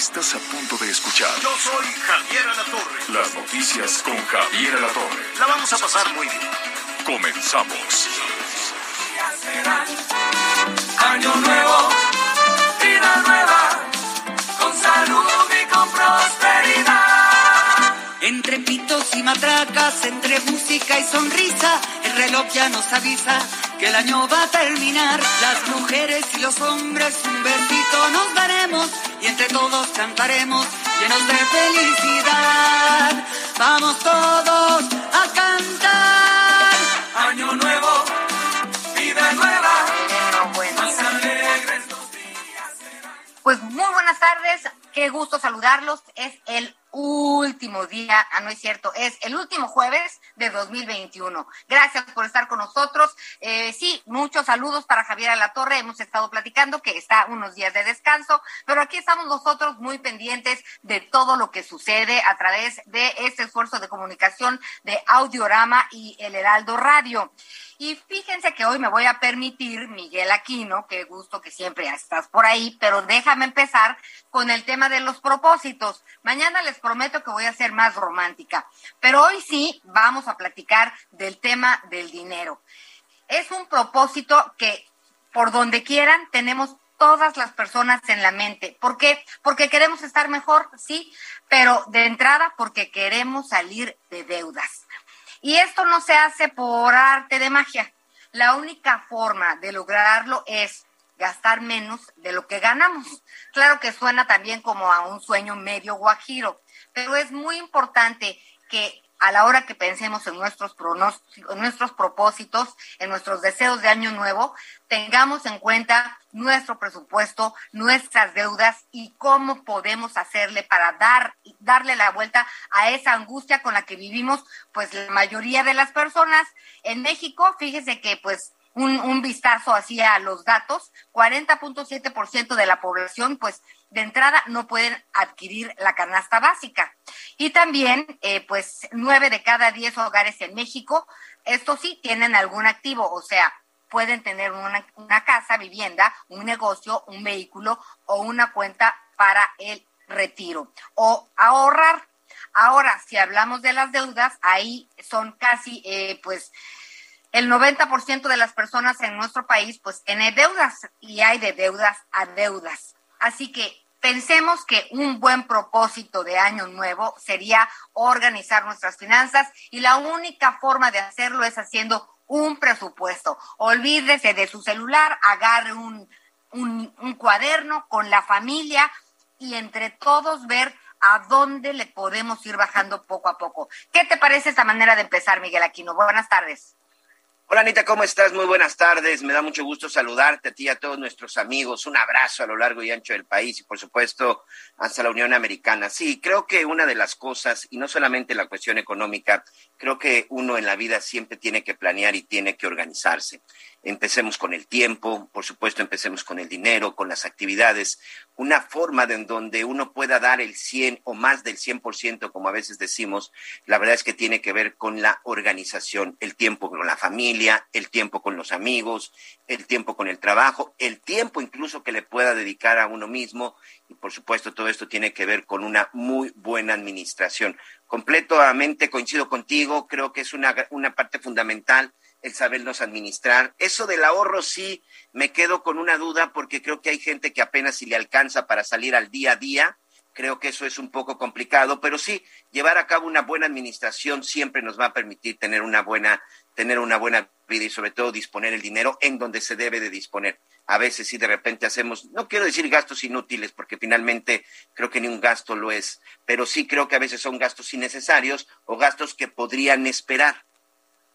Estás a punto de escuchar. Yo soy Javier Alatorre. Las noticias con Javier Alatorre. La vamos a pasar muy bien. Comenzamos. Año nuevo, vida nueva, con salud y con prosperidad. Entre pitos y matracas, entre música y sonrisa, el reloj ya nos avisa que el año va a terminar. Las mujeres y los hombres un nos daremos y entre todos cantaremos llenos de felicidad. Vamos todos a cantar. Año nuevo, vida nueva, más alegres los días serán. Pues muy buenas tardes, qué gusto saludarlos. Es el último día, ah, no es cierto, es el último jueves de 2021. Gracias por estar con nosotros. Eh, sí, muchos saludos para Javier Alatorre. Hemos estado platicando que está unos días de descanso, pero aquí estamos nosotros muy pendientes de todo lo que sucede a través de este esfuerzo de comunicación de Audiorama y el Heraldo Radio. Y fíjense que hoy me voy a permitir, Miguel Aquino, qué gusto que siempre estás por ahí, pero déjame empezar con el tema de los propósitos. Mañana les prometo que voy a ser más romántica, pero hoy sí vamos a platicar del tema del dinero. Es un propósito que por donde quieran tenemos todas las personas en la mente. ¿Por qué? Porque queremos estar mejor, sí, pero de entrada porque queremos salir de deudas. Y esto no se hace por arte de magia. La única forma de lograrlo es gastar menos de lo que ganamos. Claro que suena también como a un sueño medio guajiro, pero es muy importante que a la hora que pensemos en nuestros en nuestros propósitos, en nuestros deseos de año nuevo, tengamos en cuenta nuestro presupuesto, nuestras deudas y cómo podemos hacerle para dar darle la vuelta a esa angustia con la que vivimos pues la mayoría de las personas. En México, fíjese que pues un, un vistazo así a los datos, 40.7% de la población, pues de entrada no pueden adquirir la canasta básica. Y también, eh, pues, nueve de cada diez hogares en México, estos sí tienen algún activo, o sea, pueden tener una, una casa, vivienda, un negocio, un vehículo o una cuenta para el retiro o ahorrar. Ahora, si hablamos de las deudas, ahí son casi, eh, pues, el 90% de las personas en nuestro país pues tiene deudas y hay de deudas a deudas. Así que pensemos que un buen propósito de año nuevo sería organizar nuestras finanzas y la única forma de hacerlo es haciendo un presupuesto. Olvídese de su celular, agarre un, un, un cuaderno con la familia y entre todos ver a dónde le podemos ir bajando poco a poco. ¿Qué te parece esta manera de empezar, Miguel Aquino? Buenas tardes. Hola Anita, ¿cómo estás? Muy buenas tardes. Me da mucho gusto saludarte a ti y a todos nuestros amigos. Un abrazo a lo largo y ancho del país y por supuesto hasta la Unión Americana. Sí, creo que una de las cosas, y no solamente la cuestión económica, creo que uno en la vida siempre tiene que planear y tiene que organizarse. Empecemos con el tiempo, por supuesto, empecemos con el dinero, con las actividades, una forma de en donde uno pueda dar el 100 o más del 100%, como a veces decimos, la verdad es que tiene que ver con la organización, el tiempo con la familia, el tiempo con los amigos, el tiempo con el trabajo, el tiempo incluso que le pueda dedicar a uno mismo y por supuesto todo esto tiene que ver con una muy buena administración. Completamente coincido contigo, creo que es una, una parte fundamental el sabernos administrar. Eso del ahorro sí me quedo con una duda porque creo que hay gente que apenas si le alcanza para salir al día a día. Creo que eso es un poco complicado, pero sí, llevar a cabo una buena administración siempre nos va a permitir tener una buena, tener una buena vida y sobre todo disponer el dinero en donde se debe de disponer. A veces sí de repente hacemos, no quiero decir gastos inútiles porque finalmente creo que ni un gasto lo es, pero sí creo que a veces son gastos innecesarios o gastos que podrían esperar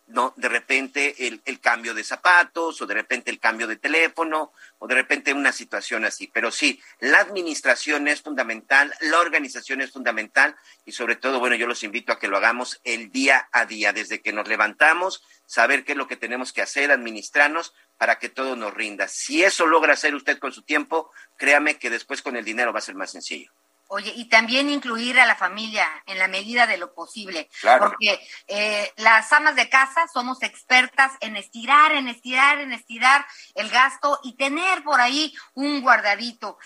¿no? De repente el, el, cambio de zapatos o de repente el cambio de teléfono o de repente una situación así. Pero sí, la administración es fundamental, la organización es fundamental y sobre todo, bueno, yo los invito a que lo hagamos el día a día, desde que nos levantamos, saber qué es lo que tenemos que hacer, administrarnos para que todo nos rinda. Si eso logra hacer usted con su tiempo, créame que después con el dinero va a ser más sencillo. Oye, y también incluir a la familia en la medida de lo posible. Claro. Porque eh, las amas de casa somos expertas en estirar, en estirar, en estirar el gasto y tener por ahí un guardadito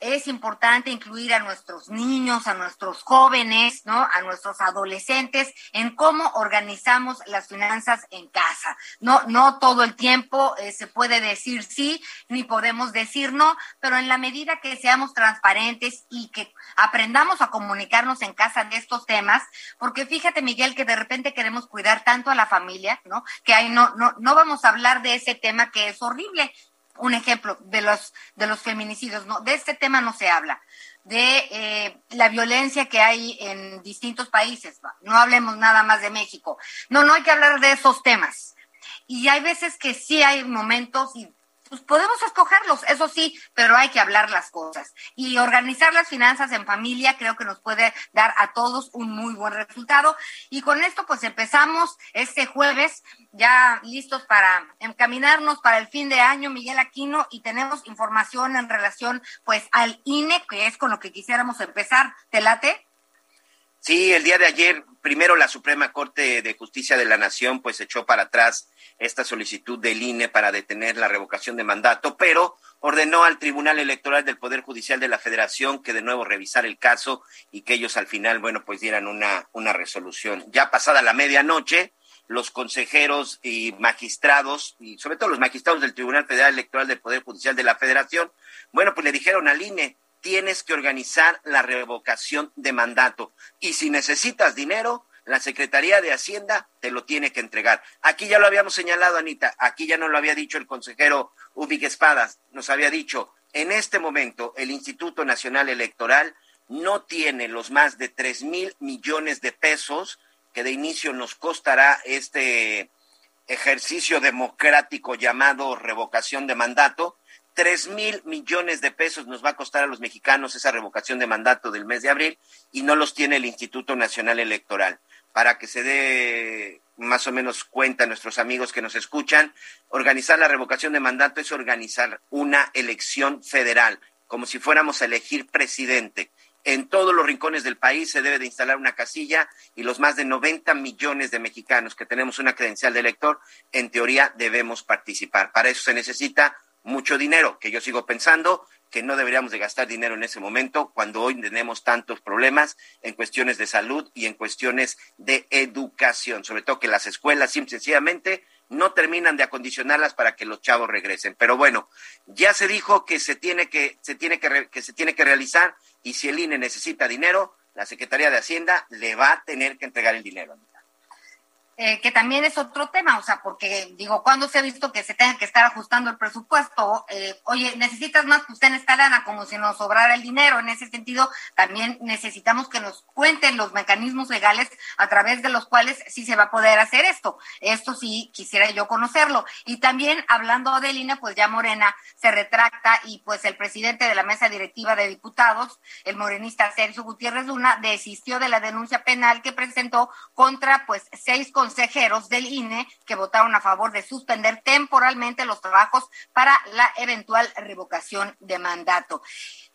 es importante incluir a nuestros niños, a nuestros jóvenes, ¿no? A nuestros adolescentes en cómo organizamos las finanzas en casa. No, no todo el tiempo eh, se puede decir sí, ni podemos decir no, pero en la medida que seamos transparentes y que aprendamos a comunicarnos en casa de estos temas, porque fíjate, Miguel, que de repente queremos cuidar tanto a la familia, ¿no? Que ahí no, no, no vamos a hablar de ese tema que es horrible un ejemplo de los, de los feminicidios, no, de este tema no se habla, de eh, la violencia que hay en distintos países, no hablemos nada más de México, no, no hay que hablar de esos temas. Y hay veces que sí hay momentos y pues podemos escogerlos, eso sí, pero hay que hablar las cosas. Y organizar las finanzas en familia creo que nos puede dar a todos un muy buen resultado. Y con esto pues empezamos este jueves ya listos para encaminarnos para el fin de año, Miguel Aquino, y tenemos información en relación pues al INE, que es con lo que quisiéramos empezar. ¿Te late? Sí, el día de ayer, primero la Suprema Corte de Justicia de la Nación pues echó para atrás esta solicitud del INE para detener la revocación de mandato, pero ordenó al Tribunal Electoral del Poder Judicial de la Federación que de nuevo revisara el caso y que ellos al final, bueno, pues dieran una, una resolución. Ya pasada la medianoche, los consejeros y magistrados, y sobre todo los magistrados del Tribunal Federal Electoral del Poder Judicial de la Federación, bueno, pues le dijeron al INE, tienes que organizar la revocación de mandato. Y si necesitas dinero, la Secretaría de Hacienda te lo tiene que entregar. Aquí ya lo habíamos señalado, Anita, aquí ya no lo había dicho el consejero Ubig Espadas, nos había dicho, en este momento el Instituto Nacional Electoral no tiene los más de tres mil millones de pesos que de inicio nos costará este ejercicio democrático llamado revocación de mandato, Tres mil millones de pesos nos va a costar a los mexicanos esa revocación de mandato del mes de abril y no los tiene el Instituto Nacional Electoral. Para que se dé más o menos cuenta nuestros amigos que nos escuchan, organizar la revocación de mandato es organizar una elección federal, como si fuéramos a elegir presidente. En todos los rincones del país se debe de instalar una casilla y los más de 90 millones de mexicanos que tenemos una credencial de elector, en teoría debemos participar. Para eso se necesita mucho dinero, que yo sigo pensando que no deberíamos de gastar dinero en ese momento cuando hoy tenemos tantos problemas en cuestiones de salud y en cuestiones de educación, sobre todo que las escuelas simple, sencillamente no terminan de acondicionarlas para que los chavos regresen. Pero bueno, ya se dijo que se tiene que se tiene que, que se tiene que realizar y si el INE necesita dinero, la Secretaría de Hacienda le va a tener que entregar el dinero. Eh, que también es otro tema, o sea, porque digo, cuando se ha visto que se tenga que estar ajustando el presupuesto, eh, oye, necesitas más usted en esta lana, como si nos sobrara el dinero. En ese sentido, también necesitamos que nos cuenten los mecanismos legales a través de los cuales sí se va a poder hacer esto. Esto sí quisiera yo conocerlo. Y también hablando de Lina, pues ya Morena se retracta y pues el presidente de la mesa directiva de diputados, el morenista Sergio Gutiérrez Luna, desistió de la denuncia penal que presentó contra pues seis del INE que votaron a favor de suspender temporalmente los trabajos para la eventual revocación de mandato.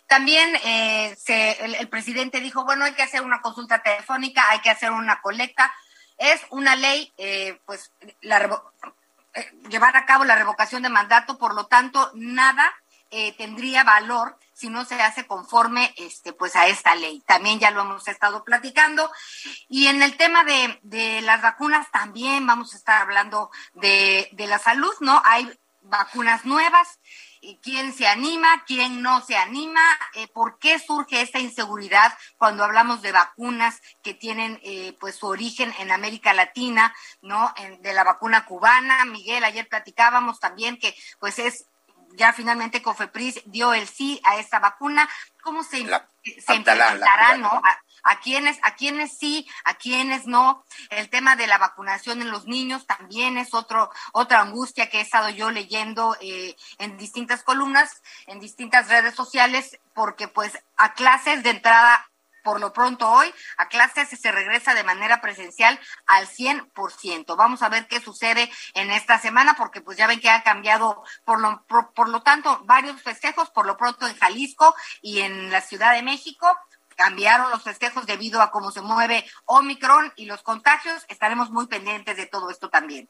También eh, el, presidente dijo, bueno, hay que hacer una consulta telefónica, hay que hacer una colecta. Es una ley, eh, pues, la, eh, llevar a cabo la revocación de mandato, por lo tanto, nada tendría valor si no se hace conforme este, pues a esta ley. También ya lo hemos estado platicando. Y en el tema de, de las vacunas también vamos a estar hablando de, de la salud, ¿no? Hay vacunas nuevas. ¿Quién se anima? ¿Quién no se anima? Eh, ¿Por qué surge esta inseguridad cuando hablamos de vacunas que tienen eh, pues su origen en América Latina, ¿no? de la vacuna cubana. Miguel, ayer platicábamos también que pues es ya finalmente Cofepris dio el sí a esta vacuna. ¿Cómo se, se implementará, no? A, quienes, a quienes sí, a quienes no. El tema de la vacunación en los niños también es otro, otra angustia que he estado yo leyendo eh, en distintas columnas, en distintas redes sociales, porque pues a clases de entrada por lo pronto hoy a clases se regresa de manera presencial al 100%. Vamos a ver qué sucede en esta semana porque pues ya ven que ha cambiado por lo, por, lo tanto varios festejos, por lo pronto en Jalisco y en la Ciudad de México cambiaron los festejos debido a cómo se mueve Omicron y los contagios. Estaremos muy pendientes de todo esto también.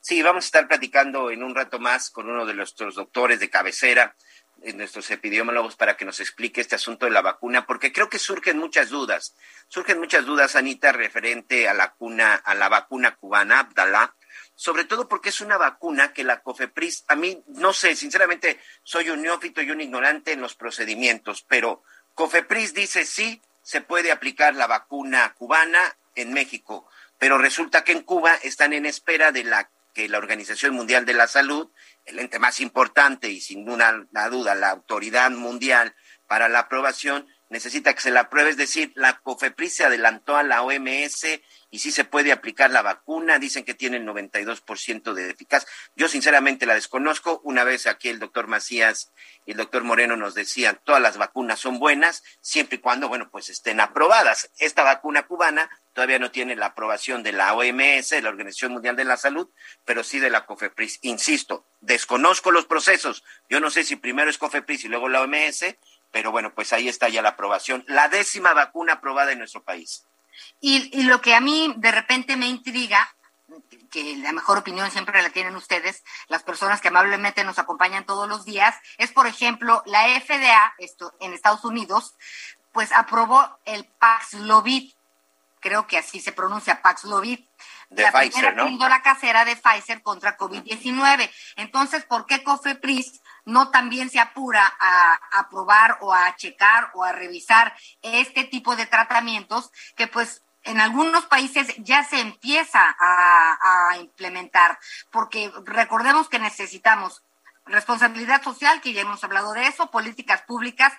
Sí, vamos a estar platicando en un rato más con uno de nuestros doctores de cabecera, nuestros epidemiólogos para que nos explique este asunto de la vacuna, porque creo que surgen muchas dudas. Surgen muchas dudas, Anita, referente a la, cuna, a la vacuna cubana, Abdalá, sobre todo porque es una vacuna que la COFEPRIS, a mí, no sé, sinceramente, soy un neófito y un ignorante en los procedimientos, pero COFEPRIS dice sí, se puede aplicar la vacuna cubana en México, pero resulta que en Cuba están en espera de la que la Organización Mundial de la Salud el ente más importante y sin duda la autoridad mundial para la aprobación, necesita que se la apruebe, es decir, la COFEPRIS se adelantó a la OMS y sí se puede aplicar la vacuna, dicen que tiene el 92% de eficaz. Yo sinceramente la desconozco, una vez aquí el doctor Macías y el doctor Moreno nos decían, todas las vacunas son buenas, siempre y cuando, bueno, pues estén aprobadas. Esta vacuna cubana todavía no tiene la aprobación de la OMS, de la Organización Mundial de la Salud, pero sí de la COFEPRIS. Insisto, desconozco los procesos. Yo no sé si primero es COFEPRIS y luego la OMS, pero bueno, pues ahí está ya la aprobación. La décima vacuna aprobada en nuestro país. Y, y lo que a mí de repente me intriga, que la mejor opinión siempre la tienen ustedes, las personas que amablemente nos acompañan todos los días, es por ejemplo la FDA, esto en Estados Unidos, pues aprobó el Paxlovid, creo que así se pronuncia Paxlovid, de la Pfizer, ¿no? la casera de Pfizer contra COVID-19. Entonces, ¿por qué COFEPRIS no también se apura a, aprobar o a checar o a revisar este tipo de tratamientos que pues en algunos países ya se empieza a, a, implementar, porque recordemos que necesitamos responsabilidad social, que ya hemos hablado de eso, políticas públicas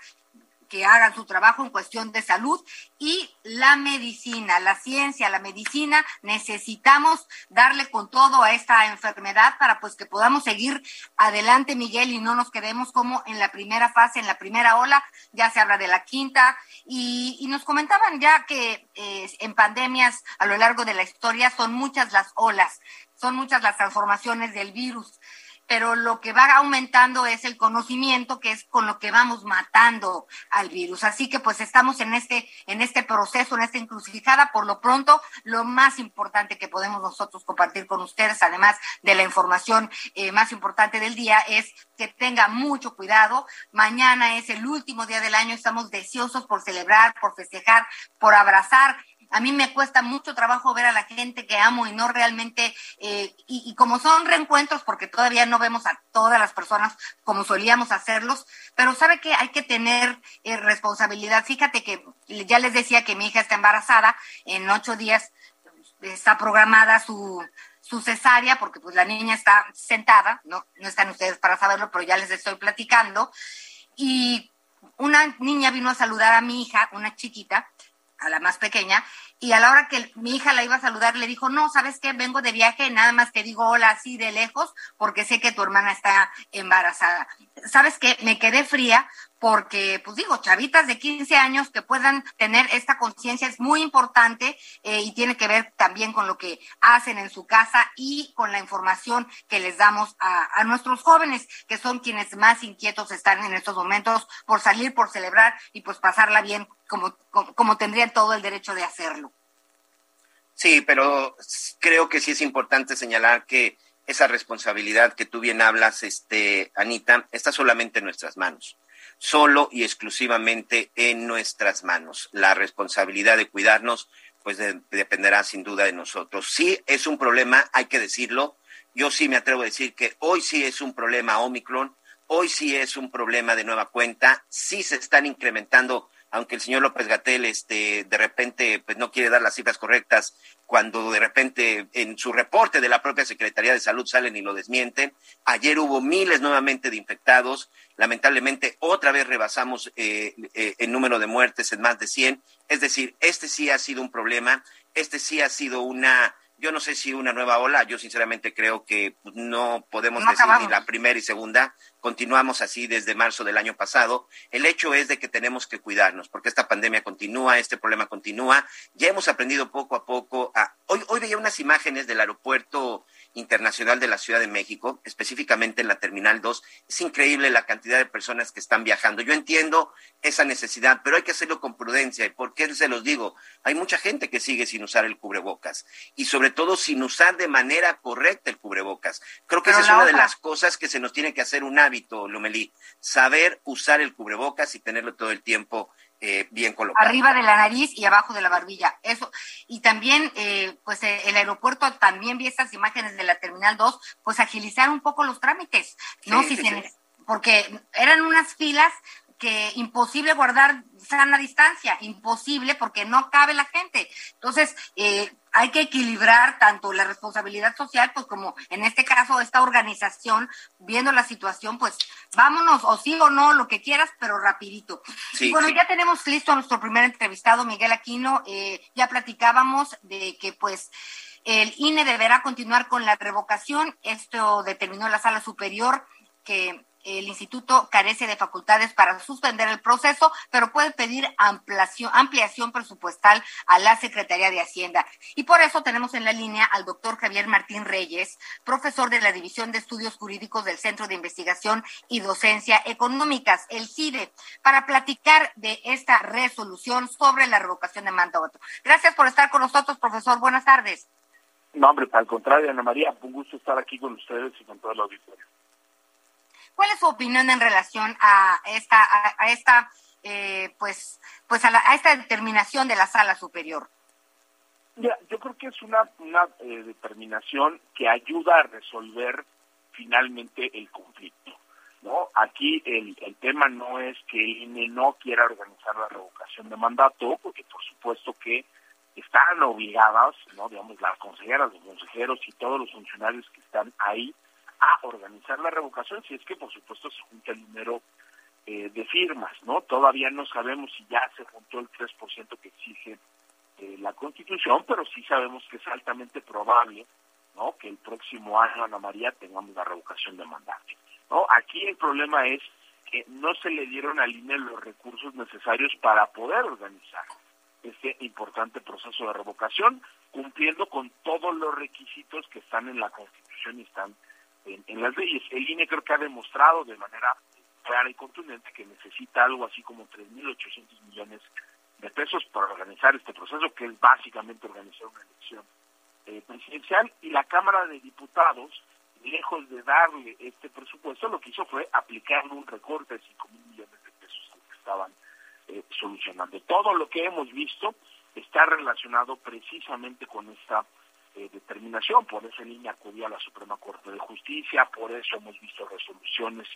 que hagan su trabajo en cuestión de salud y la medicina, la ciencia, la medicina, necesitamos darle con todo a esta enfermedad para pues que podamos seguir adelante, Miguel, y no nos quedemos como en la primera fase, en la primera ola, ya se habla de la quinta, y, nos comentaban ya que eh, en pandemias a lo largo de la historia son muchas las olas, son muchas las transformaciones del virus pero lo que va aumentando es el conocimiento, que es con lo que vamos matando al virus. Así que pues estamos en este, en este proceso, en esta encrucijada. Por lo pronto, lo más importante que podemos nosotros compartir con ustedes, además de la información eh, más importante del día, es que tenga mucho cuidado. Mañana es el último día del año, estamos deseosos por celebrar, por festejar, por abrazar a mí me cuesta mucho trabajo ver a la gente que amo y no realmente, eh, y, como son reencuentros, porque todavía no vemos a todas las personas como solíamos hacerlos, pero sabe que hay que tener eh, responsabilidad. Fíjate que ya les decía que mi hija está embarazada, en ocho días está programada su, su cesárea, porque pues la niña está sentada, no, no están ustedes para saberlo, pero ya les estoy platicando, y una niña vino a saludar a mi hija, una chiquita, a la más pequeña, y a la hora que mi hija la iba a saludar, le dijo, no, ¿sabes qué? Vengo de viaje, nada más te digo hola así de lejos, porque sé que tu hermana está embarazada. ¿Sabes qué? Me quedé fría porque, pues digo, chavitas de 15 años que puedan tener esta conciencia es muy importante eh, y tiene que ver también con lo que hacen en su casa y con la información que les damos a, nuestros jóvenes, que son quienes más inquietos están en estos momentos por salir, por celebrar y pues pasarla bien como, como tendrían todo el derecho de hacerlo. Sí, pero creo que sí es importante señalar que esa responsabilidad que tú bien hablas, este, Anita, está solamente en nuestras manos solo y exclusivamente en nuestras manos. La responsabilidad de cuidarnos, pues dependerá sin duda de nosotros. Sí es un problema, hay que decirlo. Yo sí me atrevo a decir que hoy sí es un problema Omicron, hoy sí es un problema de nueva cuenta, sí se están incrementando aunque el señor López Gatel este, de repente pues, no quiere dar las cifras correctas, cuando de repente en su reporte de la propia Secretaría de Salud salen y lo desmienten. Ayer hubo miles nuevamente de infectados. Lamentablemente, otra vez rebasamos eh, eh, el número de muertes en más de 100. Es decir, este sí ha sido un problema. Este sí ha sido una yo no sé si una nueva ola, yo sinceramente creo que no podemos decir ni la primera y segunda, continuamos así desde marzo del año pasado. El hecho es de que tenemos que cuidarnos, porque esta pandemia continúa, este problema continúa. Ya hemos aprendido poco a poco a... Hoy, hoy veía unas imágenes del aeropuerto Internacional de la Ciudad de México, específicamente en la Terminal 2. Es increíble la cantidad de personas que están viajando. Yo entiendo esa necesidad, pero hay que hacerlo con prudencia. ¿Y por qué se los digo? Hay mucha gente que sigue sin usar el cubrebocas y sobre todo sin usar de manera correcta el cubrebocas. Creo que esa es una de las cosas que se nos tiene que hacer un hábito, Lomelí, saber usar el cubrebocas y tenerlo todo el tiempo eh, bien colocado. Arriba de la nariz y abajo de la barbilla. Eso. Y también, eh, pues eh, el aeropuerto también vi estas imágenes de la Terminal 2, pues agilizar un poco los trámites, ¿no? si Porque eran unas filas que imposible guardar sana distancia, imposible porque no cabe la gente. Entonces, eh, hay que equilibrar tanto la responsabilidad social, pues como en este caso esta organización, viendo la situación, pues vámonos, o sí o no, lo que quieras, pero rapidito. y bueno, ya tenemos listo a nuestro primer entrevistado, Miguel Aquino, eh, ya platicábamos de que pues el INE deberá continuar con la revocación, esto determinó la sala superior que el instituto carece de facultades para suspender el proceso, pero puede pedir ampliación, ampliación presupuestal a la Secretaría de Hacienda. Y por eso tenemos en la línea al doctor Javier Martín Reyes, profesor de la División de Estudios Jurídicos del Centro de Investigación y Docencia Económicas, el CIDE, para platicar de esta resolución sobre la revocación de mandato. Gracias por estar con nosotros, profesor. Buenas tardes. No, hombre, al contrario, Ana María, un gusto estar aquí con ustedes y con todo el auditorio. ¿Cuál es su opinión en relación a esta, a, esta, eh, pues, pues a, esta determinación de la sala superior? Ya, yo creo que es una, una eh, determinación que ayuda a resolver finalmente el conflicto. ¿no? Aquí el, el tema no es que el INE no quiera organizar la revocación de mandato, porque por supuesto que están obligadas, ¿no? digamos, las consejeras, los consejeros y todos los funcionarios que están ahí a organizar la revocación, si es que por supuesto se junta el número eh, de firmas, ¿no? Todavía no sabemos si ya se juntó el 3% que exige eh, la Constitución, pero sí sabemos que es altamente probable, ¿no? Que el próximo año, Ana María, tengamos la revocación de mandato, ¿no? Aquí el problema es que no se le dieron al INE los recursos necesarios para poder organizar este importante proceso de revocación, cumpliendo con todos los requisitos que están en la Constitución y están en, las leyes. El INE creo que ha demostrado de manera clara y contundente que necesita algo así como 3.800 millones de pesos para organizar este proceso, que es básicamente organizar una elección eh, presidencial. Y la Cámara de Diputados, lejos de darle este presupuesto, lo que hizo fue aplicar un recorte de 5 mil millones de pesos que estaban eh, solucionando. Todo lo que hemos visto está relacionado precisamente con esta eh, determinación, por eso en línea acudía a la Suprema Corte de Justicia, por eso hemos visto resoluciones,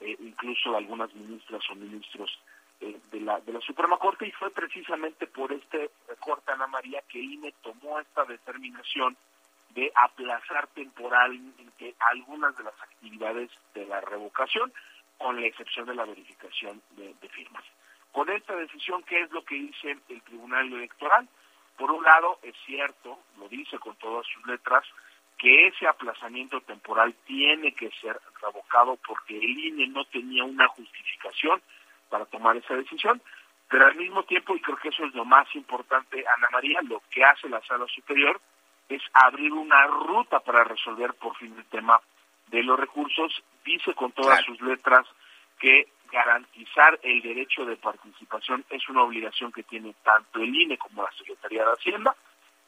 eh, incluso de algunas ministras o ministros eh, de, la, de la Suprema Corte, y fue precisamente por este recorte, Ana María, que INE tomó esta determinación de aplazar temporalmente algunas de las actividades de la revocación, con la excepción de la verificación de, de firmas. Con esta decisión, ¿qué es lo que dice el Tribunal Electoral? Por un lado, es cierto, lo dice con todas sus letras, que ese aplazamiento temporal tiene que ser revocado porque el INE no tenía una justificación para tomar esa decisión, pero al mismo tiempo, y creo que eso es lo más importante, Ana María, lo que hace la sala superior es abrir una ruta para resolver por fin el tema de los recursos, dice con todas sus letras que garantizar el derecho de participación es una obligación que tiene tanto el INE como la Secretaría de Hacienda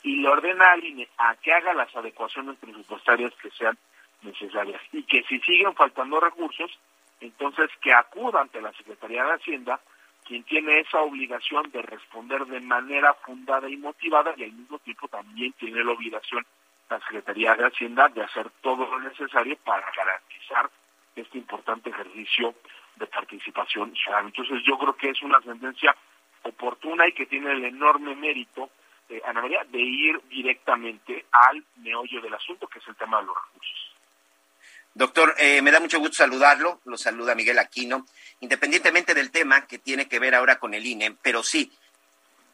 y le ordena al INE a que haga las adecuaciones presupuestarias que sean necesarias y que si siguen faltando recursos, entonces que acuda ante la Secretaría de Hacienda quien tiene esa obligación de responder de manera fundada y motivada y al mismo tiempo también tiene la obligación la Secretaría de Hacienda de hacer todo lo necesario para garantizar este importante ejercicio de participación Entonces yo creo que es una sentencia oportuna y que tiene el enorme mérito, eh, Ana María, de ir directamente al meollo del asunto, que es el tema de los recursos. Doctor, eh, me da mucho gusto saludarlo, lo saluda Miguel Aquino, independientemente del tema que tiene que ver ahora con el INE, pero sí,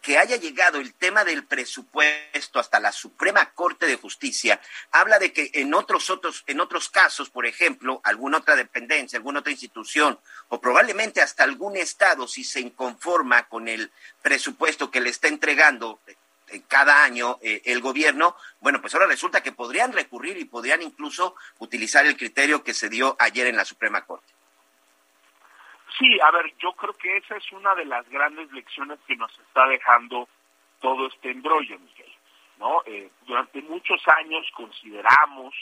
que haya llegado el tema del presupuesto hasta la Suprema Corte de Justicia habla de que en otros otros en otros casos, por ejemplo, alguna otra dependencia, alguna otra institución o probablemente hasta algún estado si se inconforma con el presupuesto que le está entregando eh, cada año eh, el gobierno, bueno, pues ahora resulta que podrían recurrir y podrían incluso utilizar el criterio que se dio ayer en la Suprema Corte. Sí, a ver, yo creo que esa es una de las grandes lecciones que nos está dejando todo este embrollo, Miguel. ¿no? Eh, durante muchos años consideramos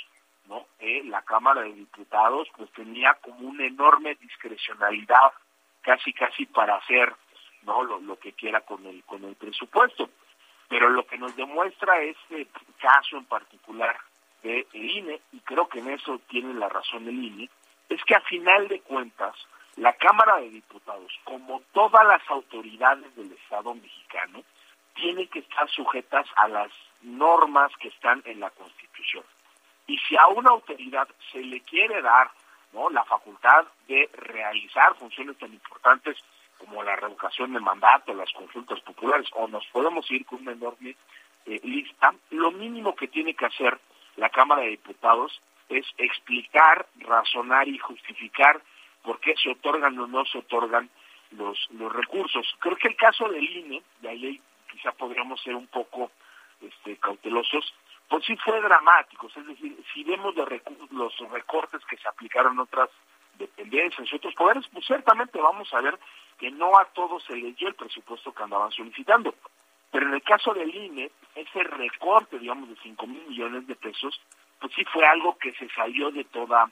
¿no? Eh, la Cámara de Diputados pues tenía como una enorme discrecionalidad casi casi para hacer no lo, lo que quiera con el con el presupuesto pero lo que nos demuestra este caso en particular de INE y creo que en eso tiene la razón el INE es que a final de cuentas la Cámara de Diputados, como todas las autoridades del Estado mexicano, tiene que estar sujetas a las normas que están en la Constitución. Y si a una autoridad se le quiere dar ¿no? la facultad de realizar funciones tan importantes como la revocación de mandato, las consultas populares, o nos podemos ir con una enorme eh, lista, lo mínimo que tiene que hacer la Cámara de Diputados es explicar, razonar y justificar por qué se otorgan o no se otorgan los, los recursos. Creo que el caso del INE, de ahí quizá podríamos ser un poco este, cautelosos, pues sí fue dramático, es decir, si vemos los, los recortes que se aplicaron en otras dependencias y otros poderes, pues ciertamente vamos a ver que no a todos se dio el presupuesto que andaban solicitando. Pero en el caso del INE, ese recorte, digamos, de 5 mil millones de pesos, pues sí fue algo que se salió de toda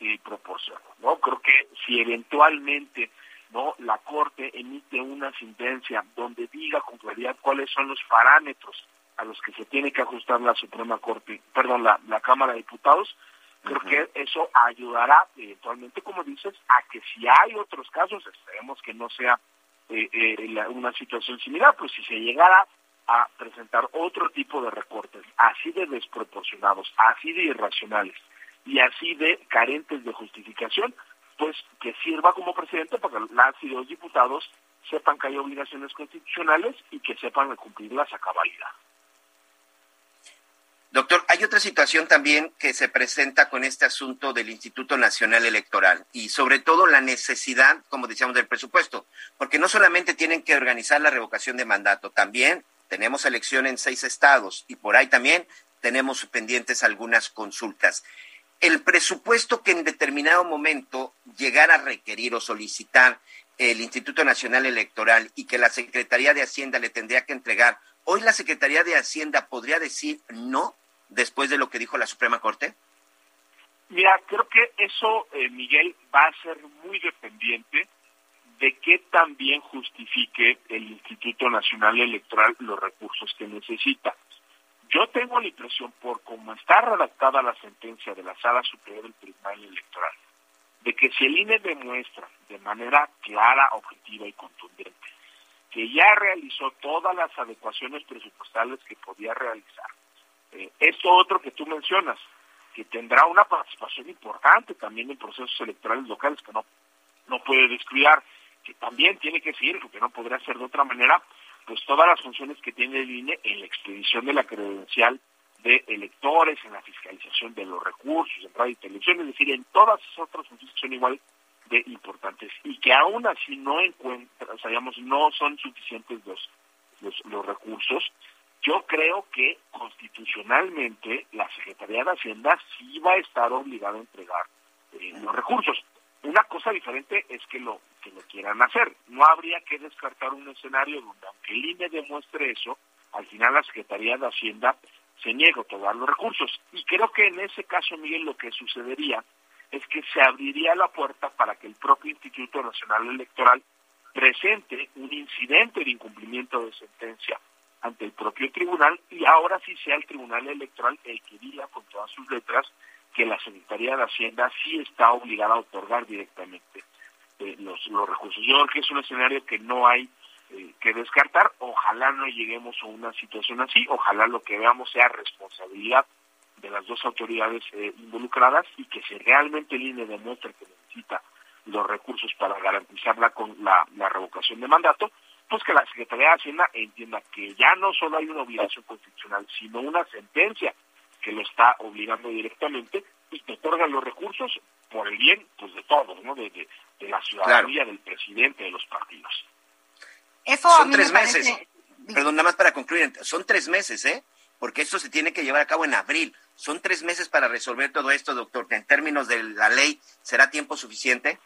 eh, proporción. ¿no? Creo que si eventualmente no la Corte emite una sentencia donde diga con claridad cuáles son los parámetros a los que se tiene que ajustar la Suprema Corte, perdón, la, la Cámara de Diputados, creo que eso ayudará eventualmente, como dices, a que si hay otros casos, esperemos que no sea eh, eh, una situación similar, pues si se llegara a presentar otro tipo de recortes, así de desproporcionados, así de irracionales, y así de carentes de justificación, pues que sirva como precedente para que las y los diputados sepan que hay obligaciones constitucionales y que sepan cumplirlas a cabalidad. Doctor, hay otra situación también que se presenta con este asunto del Instituto Nacional Electoral y sobre todo la necesidad, como decíamos, del presupuesto, porque no solamente tienen que organizar la revocación de mandato, también tenemos elección en seis estados y por ahí también tenemos pendientes algunas consultas el presupuesto que en determinado momento llegara a requerir o solicitar el Instituto Nacional Electoral y que la Secretaría de Hacienda le tendría que entregar, hoy la Secretaría de Hacienda podría decir no después de lo que dijo la Suprema Corte? Mira, creo que eso, eh, Miguel, va a ser muy dependiente de que también justifique el Instituto Nacional Electoral los recursos que necesita. Yo tengo la impresión, por cómo está redactada la sentencia de la Sala Superior del Tribunal Electoral, de que si el INE demuestra de manera clara, objetiva y contundente que ya realizó todas las adecuaciones presupuestales que podía realizar, eh, esto otro que tú mencionas, que tendrá una participación importante también en procesos electorales locales que no, no puede descuidar, que también tiene que seguir, porque no podría ser de otra manera, pues todas las funciones que tiene el INE en la expedición de la credencial de electores, en la fiscalización de los recursos, en radio y televisión, es decir, en todas esas otras funciones que son igual de importantes y que aún así no encuentran, o sea, no son suficientes los, los, recursos, yo creo que constitucionalmente la Secretaría de Hacienda sí va a estar obligada a entregar eh, los recursos. Una cosa diferente es que lo que lo quieran hacer. No habría que descartar un escenario donde, aunque el INE demuestre eso, al final la Secretaría de Hacienda se niega a otorgar los recursos. Y creo que en ese caso, Miguel, lo que sucedería es que se abriría la puerta para que el propio Instituto Nacional Electoral presente un incidente de incumplimiento de sentencia ante el propio tribunal y ahora sí sea el Tribunal Electoral el que diga con todas sus letras que la Secretaría de Hacienda sí está obligada a otorgar directamente eh, los, los recursos. Yo creo que es un escenario que no hay eh, que descartar. Ojalá no lleguemos a una situación así, ojalá lo que veamos sea responsabilidad de las dos autoridades eh, involucradas y que si realmente el INE demuestra que necesita los recursos para garantizar la, con la, la revocación de mandato, pues que la Secretaría de Hacienda entienda que ya no solo hay una obligación constitucional, sino una sentencia que lo está obligando directamente y que otorgan los recursos por el bien pues de todos, ¿no? De, de, la ciudadanía, del presidente, de los partidos. Eso son tres meses. Perdón, nada más para concluir, son tres meses, ¿eh? Porque esto se tiene que llevar a cabo en abril. Son tres meses para resolver todo esto, doctor. En términos de la ley, ¿será tiempo suficiente?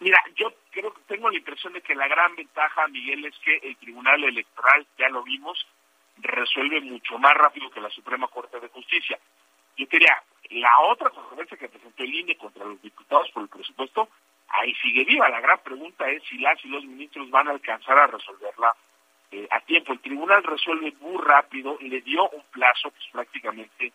Mira, yo creo que tengo la impresión de que la gran ventaja, Miguel, es que el Tribunal Electoral, ya lo vimos, resuelve mucho más rápido que la Suprema Corte de Justicia. Yo quería, la otra controversia que presentó el INE contra los diputados por el presupuesto, ahí sigue viva. La gran pregunta es si las y los ministros van a alcanzar a resolverla eh, a tiempo. El tribunal resuelve muy rápido le dio un plazo pues, prácticamente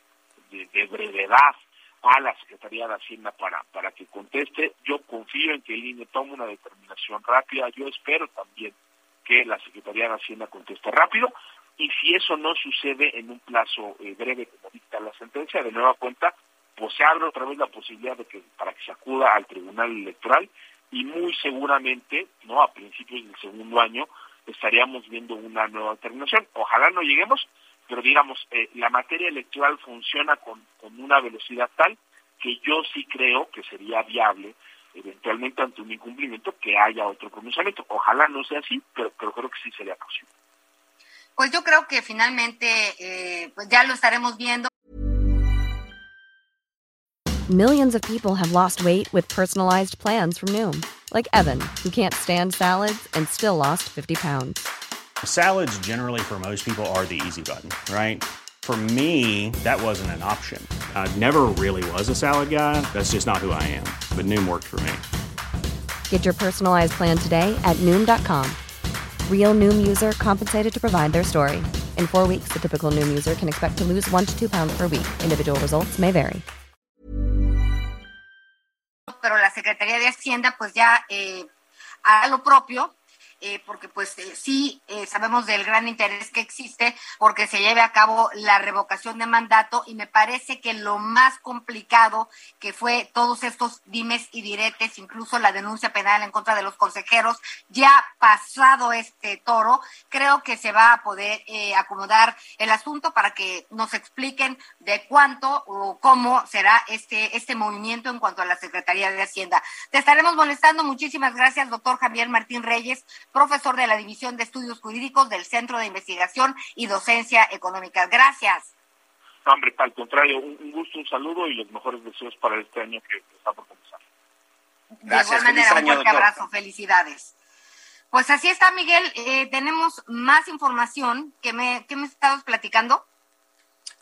de, de brevedad a la Secretaría de Hacienda para, para que conteste. Yo confío en que el INE tome una determinación rápida. Yo espero también que la Secretaría de Hacienda conteste rápido. Y si eso no sucede en un plazo eh, breve, como dicta la sentencia, de nueva cuenta, pues se abre otra vez la posibilidad de que para que se acuda al Tribunal Electoral y muy seguramente, no a principios del segundo año, estaríamos viendo una nueva determinación. Ojalá no lleguemos, pero digamos, eh, la materia electoral funciona con, con una velocidad tal que yo sí creo que sería viable eventualmente ante un incumplimiento que haya otro pronunciamiento. Ojalá no sea así, pero, pero creo que sí sería posible. Pues yo creo que finalmente eh, pues ya lo estaremos viendo. Millions of people have lost weight with personalized plans from Noom, like Evan, who can't stand salads and still lost 50 pounds. Salads, generally, for most people, are the easy button, right? For me, that wasn't an option. I never really was a salad guy. That's just not who I am. But Noom worked for me. Get your personalized plan today at Noom.com. Real Noom user compensated to provide their story. In four weeks, the typical Noom user can expect to lose one to two pounds per week. Individual results may vary. Pero la Secretaría de Hacienda, pues ya eh, hará lo propio eh, porque pues eh, sí eh, sabemos del gran interés que existe porque se lleve a cabo la revocación de mandato y me parece que lo más complicado que fue todos estos dimes y diretes, incluso la denuncia penal en contra de los consejeros, ya pasado este toro, creo que se va a poder acomodar el asunto para que nos expliquen de cuánto o cómo será este, este movimiento en cuanto a la Secretaría de Hacienda. Te estaremos molestando. Muchísimas gracias, doctor Javier Martín Reyes profesor de la División de Estudios Jurídicos del Centro de Investigación y Docencia Económica. Gracias. hombre, al contrario, un, gusto, un saludo y los mejores deseos para este año que está por comenzar. de igual manera, un fuerte abrazo, felicidades. Pues así está, Miguel. Eh, tenemos más información que me, que me estabas platicando.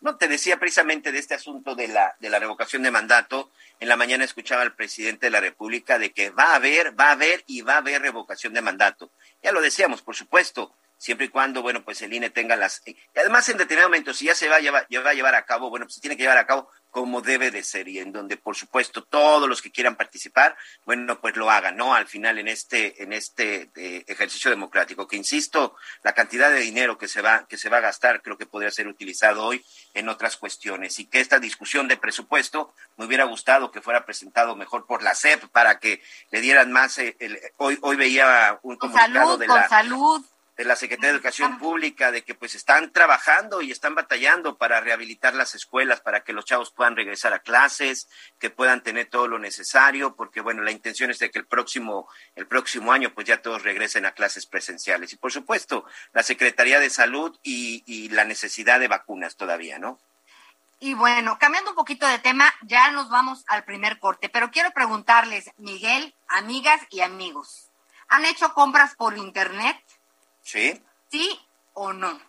No, te decía precisamente de este asunto de la, de la revocación de mandato. En la mañana escuchaba al presidente de la República de que va a haber, va a haber y va a haber revocación de mandato. Ya lo decíamos, por supuesto, siempre y cuando, bueno, pues el INE tenga las... Y además, en determinado momento, si ya se va a llevar, a, llevar a cabo, bueno, pues se tiene que llevar a cabo como debe de ser y en donde, por supuesto, todos los que quieran participar, bueno, pues lo hagan, ¿no? Al final, en este, en este eh, ejercicio democrático, que insisto, la cantidad de dinero que se va, que se va a gastar, creo que podría ser utilizado hoy en otras cuestiones y que esta discusión de presupuesto me hubiera gustado que fuera presentado mejor por la CEP para que le dieran más, eh, el, hoy, hoy veía un comunicado de la... salud de la Secretaría de Educación Pública de que pues están trabajando y están batallando para rehabilitar las escuelas, para que los chavos puedan regresar a clases, que puedan tener todo lo necesario, porque bueno, la intención es de que el próximo, el próximo año pues ya todos regresen a clases presenciales. Y por supuesto, la Secretaría de Salud y, y la necesidad de vacunas todavía, ¿no? Y bueno, cambiando un poquito de tema, ya nos vamos al primer corte, pero quiero preguntarles, Miguel, amigas y amigos, ¿han hecho compras por internet? Sí. ¿Sí o no?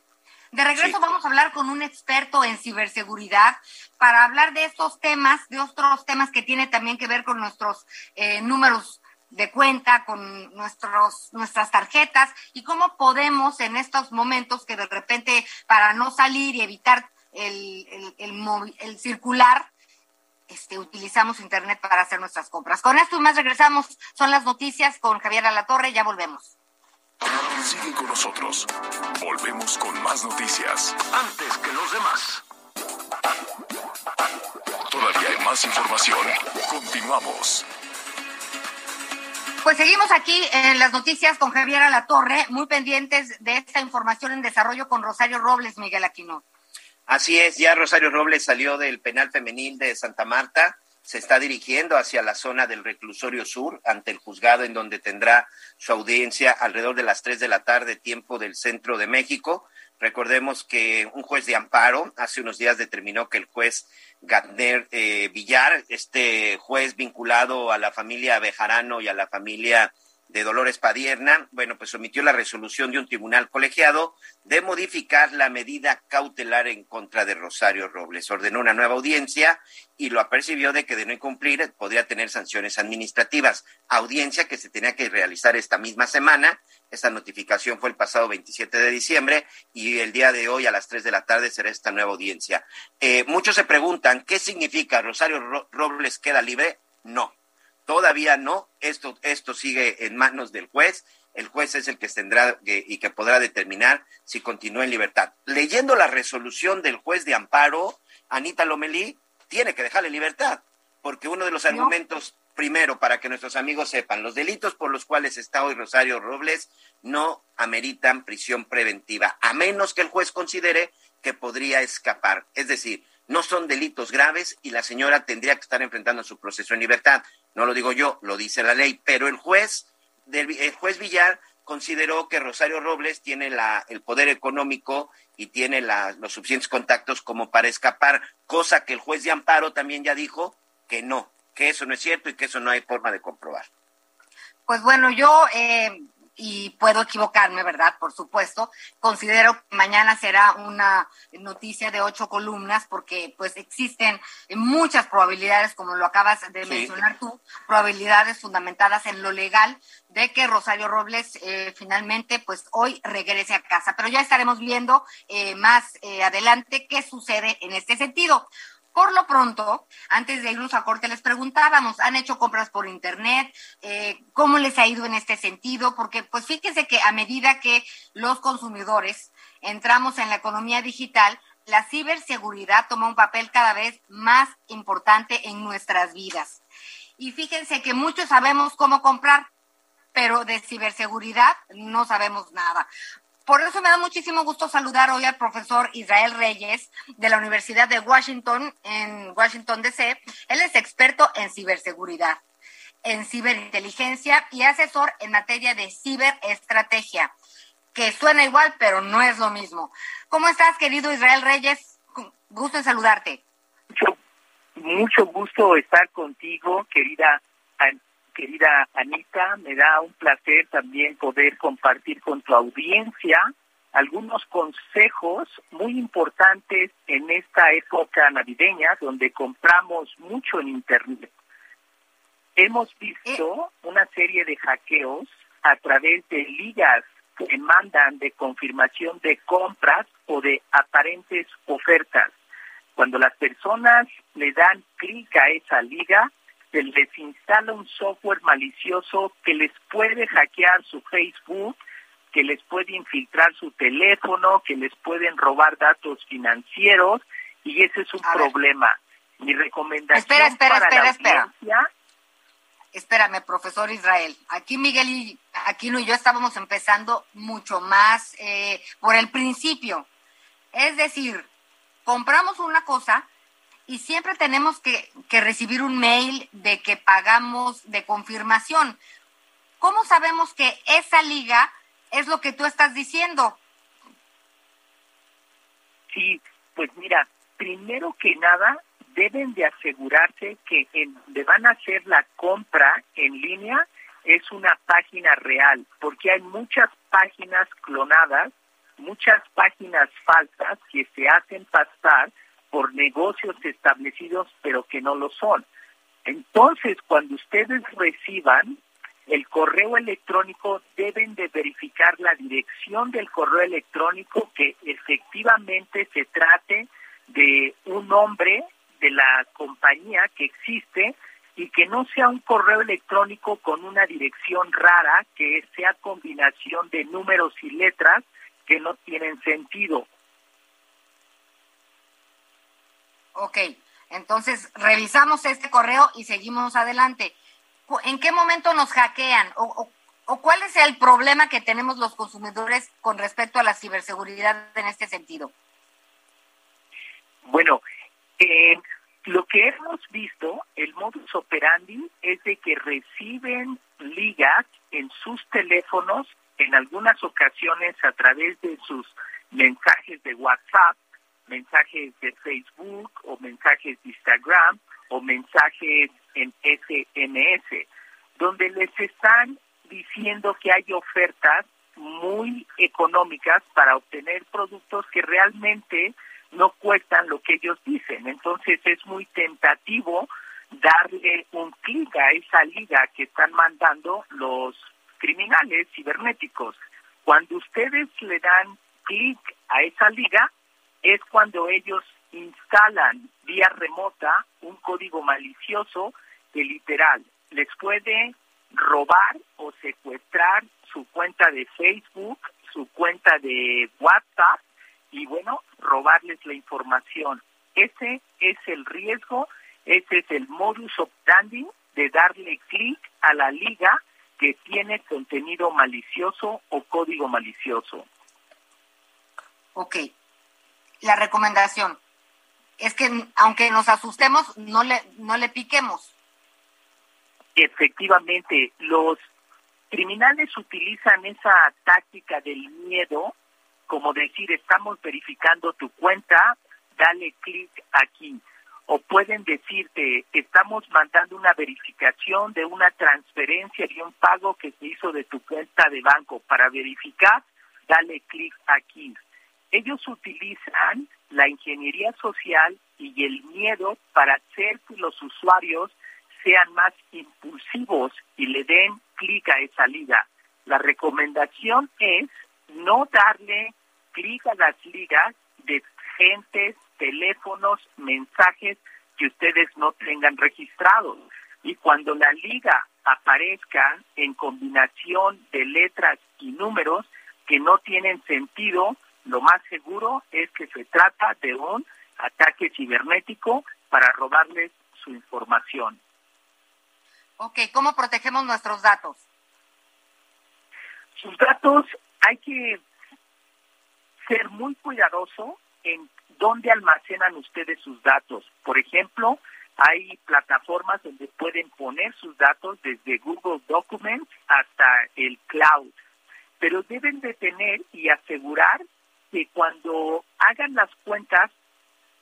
De regreso vamos a hablar con un experto en ciberseguridad para hablar de estos temas, de otros temas que tiene también que ver con nuestros eh, números de cuenta, con nuestros, nuestras tarjetas y cómo podemos en estos momentos que de repente para no salir y evitar el, el, el, el circular, este, utilizamos Internet para hacer nuestras compras. Con esto y más regresamos. Son las noticias con Javier Alatorre. Ya volvemos. Sigue con nosotros. Volvemos con más noticias. Antes que los demás. Todavía hay más información. Continuamos. Pues seguimos aquí en las noticias con Javier Alatorre, muy pendientes de esta información en desarrollo con Rosario Robles, Miguel Aquino. Así es, ya Rosario Robles salió del penal femenil de Santa Marta, se está dirigiendo hacia la zona del reclusorio sur, ante el juzgado en donde tendrá su audiencia alrededor de las tres de la tarde, tiempo del centro de México. Recordemos que un juez de amparo hace unos días determinó que el juez Gatner eh, Villar, este juez vinculado a la familia Bejarano y a la familia de Dolores Padierna, bueno, pues sometió la resolución de un tribunal colegiado de modificar la medida cautelar en contra de Rosario Robles. Ordenó una nueva audiencia y lo apercibió de que de no incumplir podría tener sanciones administrativas. Audiencia que se tenía que realizar esta misma semana. Esta notificación fue el pasado 27 de diciembre y el día de hoy a las 3 de la tarde será esta nueva audiencia. Eh, muchos se preguntan, ¿qué significa Rosario Robles queda libre? No Todavía no, esto, esto sigue en manos del juez. El juez es el que tendrá y que podrá determinar si continúa en libertad. Leyendo la resolución del juez de amparo, Anita Lomelí tiene que dejarle libertad, porque uno de los argumentos, primero, para que nuestros amigos sepan, los delitos por los cuales está hoy Rosario Robles no ameritan prisión preventiva, a menos que el juez considere que podría escapar. Es decir, no son delitos graves y la señora tendría que estar enfrentando su proceso en libertad. No lo digo yo, lo dice la ley, pero el juez, el juez Villar consideró que Rosario Robles tiene la, el poder económico y tiene los suficientes contactos como para escapar, cosa que el juez de amparo también ya dijo que no, que eso no es cierto y que eso no hay forma de comprobar. Pues bueno, yo eh, y puedo equivocarme, ¿verdad? Por supuesto. Considero que mañana será una noticia de ocho columnas porque pues existen muchas probabilidades, como lo acabas de mencionar tú, probabilidades fundamentadas en lo legal de que Rosario Robles eh, finalmente pues hoy regrese a casa. Pero ya estaremos viendo eh, más eh, adelante qué sucede en este sentido. Por lo pronto, antes de irnos a corte, les preguntábamos, ¿han hecho compras por Internet? Eh, ¿Cómo les ha ido en este sentido? Porque, pues fíjense que a medida que los consumidores entramos en la economía digital, la ciberseguridad toma un papel cada vez más importante en nuestras vidas. Y fíjense que muchos sabemos cómo comprar, pero de ciberseguridad no sabemos nada. Por eso me da muchísimo gusto saludar hoy al profesor Israel Reyes de la Universidad de Washington, en Washington, D.C. Él es experto en ciberseguridad, en ciberinteligencia y asesor en materia de ciberestrategia, que suena igual, pero no es lo mismo. ¿Cómo estás, querido Israel Reyes? Gusto en saludarte. Mucho, mucho gusto estar contigo, querida querida Anita. Me da un placer también poder compartir con tu audiencia algunos consejos muy importantes en esta época navideña donde compramos mucho en Internet. Hemos visto una serie de hackeos a través de ligas que mandan de confirmación de compras o de aparentes ofertas. Cuando las personas le dan clic a esa liga, se les instala un software malicioso que les puede hackear su Facebook, que les puede infiltrar su teléfono, que les pueden robar datos financieros y ese es un problema. Mi recomendación espera, espera, para espera, espera. Espérame, profesor Israel. Aquí Miguel y Aquino y yo estábamos empezando mucho más eh, por el principio. Es decir, compramos una cosa y siempre tenemos que, recibir un mail de que pagamos de confirmación. ¿Cómo sabemos que esa liga es lo que tú estás diciendo? Sí, pues mira, primero que nada deben de asegurarse que en donde van a hacer la compra en línea es una página real, porque hay muchas páginas clonadas, muchas páginas falsas que se hacen pasar por negocios establecidos pero que no lo son. Entonces, cuando ustedes reciban el correo electrónico, deben de verificar la dirección del correo electrónico que efectivamente se trate de un nombre de la compañía que existe y que no sea un correo electrónico con una dirección rara, que sea combinación de números y letras que no tienen sentido. Ok, entonces revisamos este correo y seguimos adelante. ¿En qué momento nos hackean? ¿O, o, cuál es el problema que tenemos los consumidores con respecto a la ciberseguridad en este sentido? Bueno, eh, lo que hemos visto, el modus operandi, es de que reciben ligas en sus teléfonos, en algunas ocasiones a través de sus mensajes de WhatsApp, mensajes de Facebook o mensajes de Instagram o mensajes en SMS, donde les están diciendo que hay ofertas muy económicas para obtener productos que realmente no cuestan lo que ellos dicen. Entonces es muy tentativo darle un clic a esa liga que están mandando los criminales cibernéticos. Cuando ustedes le dan clic a esa liga, es cuando ellos instalan vía remota un código malicioso que literal les puede robar o secuestrar su cuenta de Facebook, su cuenta de WhatsApp y bueno, robarles la información. Ese es el riesgo, ese es el modus operandi de darle clic a la liga que tiene contenido malicioso o código malicioso. Ok. La recomendación es que aunque nos asustemos, no le, no le piquemos. Efectivamente, los criminales utilizan esa táctica del miedo como decir estamos verificando tu cuenta, dale clic aquí. O pueden decirte, estamos mandando una verificación de una transferencia y un pago que se hizo de tu cuenta de banco. Para verificar, dale clic aquí. Ellos utilizan la ingeniería social y el miedo para hacer que los usuarios sean más impulsivos y le den clic a esa liga. La recomendación es no darle clic a las ligas de gentes, teléfonos, mensajes que ustedes no tengan registrados. Y cuando la liga aparezca en combinación de letras y números que no tienen sentido, lo más seguro es que se trata de un ataque cibernético para robarles su información. Ok, ¿cómo protegemos nuestros datos? Sus datos hay que ser muy cuidadoso en dónde almacenan ustedes sus datos. Por ejemplo, hay plataformas donde pueden poner sus datos desde Google Documents hasta el cloud, pero deben de tener y asegurar que cuando hagan las cuentas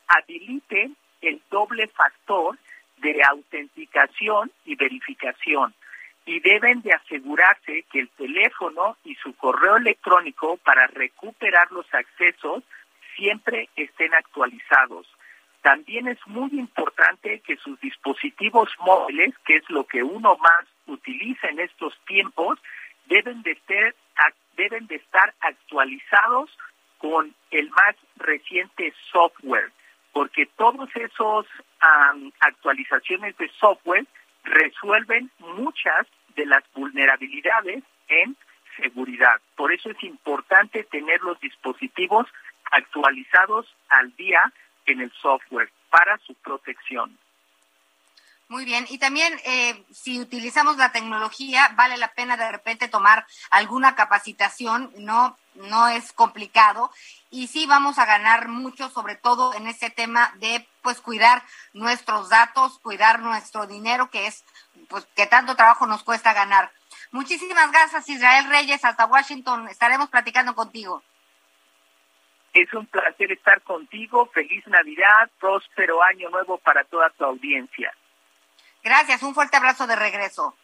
habiliten el doble factor de autenticación y verificación y deben de asegurarse que el teléfono y su correo electrónico para recuperar los accesos siempre estén actualizados. También es muy importante que sus dispositivos móviles, que es lo que uno más utiliza en estos tiempos, deben de, deben de estar actualizados con el más reciente software, porque todos esos actualizaciones de software resuelven muchas de las vulnerabilidades en seguridad. Por eso es importante tener los dispositivos actualizados al día en el software para su protección. Muy bien, y también eh, si utilizamos la tecnología, vale la pena de repente tomar alguna capacitación, no, no es complicado, y sí vamos a ganar mucho, sobre todo en este tema de pues cuidar nuestros datos, cuidar nuestro dinero, que es pues que tanto trabajo nos cuesta ganar. Muchísimas gracias, Israel Reyes, hasta Washington. Estaremos platicando contigo. Es un placer estar contigo. Feliz Navidad, próspero año nuevo para toda tu audiencia. Gracias, un fuerte abrazo de regreso.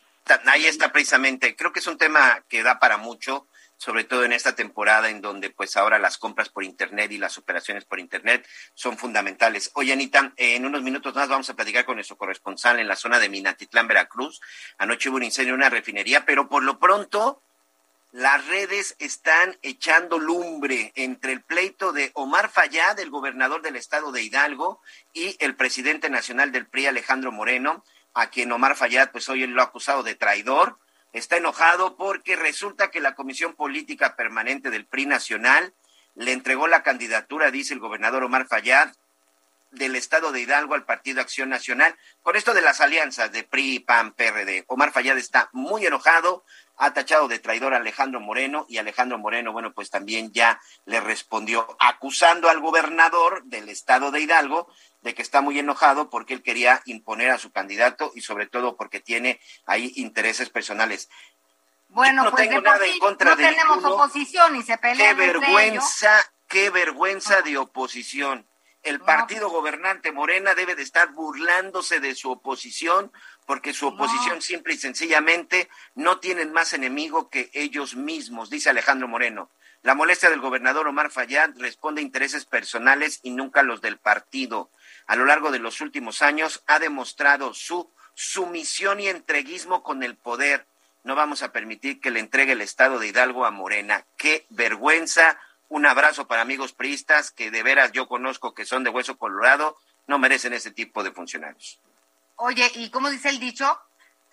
Ahí está precisamente. Creo que es un tema que da para mucho sobre todo en esta temporada en donde pues ahora las compras por internet y las operaciones por internet son fundamentales. Oye, Anita, en unos minutos más vamos a platicar con nuestro corresponsal en la zona de Minatitlán, Veracruz. Anoche hubo un incendio en una refinería, pero por lo pronto las redes están echando lumbre entre el pleito de Omar Fayad, el gobernador del estado de Hidalgo, y el presidente nacional del PRI, Alejandro Moreno, a quien Omar Fayad, pues hoy lo ha acusado de traidor. Está enojado porque resulta que la Comisión Política Permanente del PRI Nacional le entregó la candidatura, dice el gobernador Omar Fayad, del estado de Hidalgo al Partido Acción Nacional con esto de las alianzas de PRI, PAN, PRD. Omar Fayad está muy enojado, ha tachado de traidor a Alejandro Moreno y Alejandro Moreno, bueno, pues también ya le respondió acusando al gobernador del estado de Hidalgo de que está muy enojado porque él quería imponer a su candidato y sobre todo porque tiene ahí intereses personales. Bueno, no pues tengo nada en contra no tenemos oposición y se pelean Qué vergüenza, qué vergüenza de oposición el partido gobernante Morena debe de estar burlándose de su oposición porque su oposición simple y sencillamente no tienen más enemigo que ellos mismos, dice Alejandro Moreno. La molestia del gobernador Omar Fayad responde a intereses personales y nunca los del partido. A lo largo de los últimos años ha demostrado su sumisión y entreguismo con el poder. No vamos a permitir que le entregue el estado de Hidalgo a Morena. Qué vergüenza un abrazo para amigos priistas que de veras yo conozco que son de hueso colorado, no merecen ese tipo de funcionarios. Oye, ¿y cómo dice el dicho?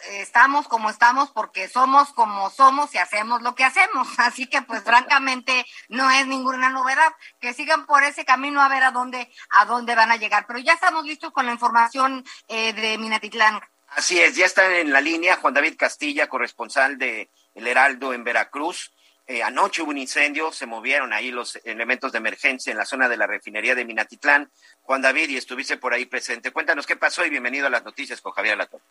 Estamos como estamos porque somos como somos y hacemos lo que hacemos. Así que, pues, francamente, no es ninguna novedad. Que sigan por ese camino a ver a dónde, a dónde van a llegar. Pero ya estamos listos con la información eh, de Minatitlán. Así es, ya está en la línea Juan David Castilla, corresponsal de El Heraldo en Veracruz. Eh, anoche hubo un incendio, se movieron ahí los elementos de emergencia en la zona de la refinería de Minatitlán. Juan David, y estuviste por ahí presente. Cuéntanos qué pasó y bienvenido a las noticias con Javier Latorre.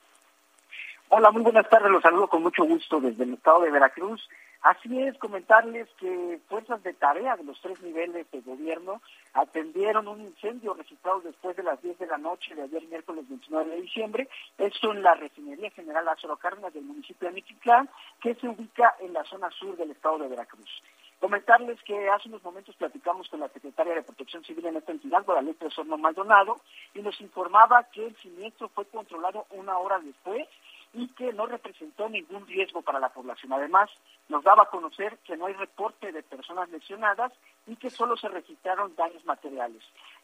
Hola, muy buenas tardes. Los saludo con mucho gusto desde el estado de Veracruz. Así es, comentarles que fuerzas de tarea de los tres niveles de gobierno atendieron un incendio registrado después de las 10 de la noche de ayer miércoles 29 de diciembre, esto en la refinería general Lázaro Cárdenas del municipio de Michitlán, que se ubica en la zona sur del estado de Veracruz. Comentarles que hace unos momentos platicamos con la secretaria de Protección Civil en esta entidad, Guadalupe Sorno Maldonado, y nos informaba que el siniestro fue controlado una hora después y que no representó ningún riesgo para la población. Además, nos daba a conocer que no hay reporte de personas lesionadas y que solo se registraron daños materiales.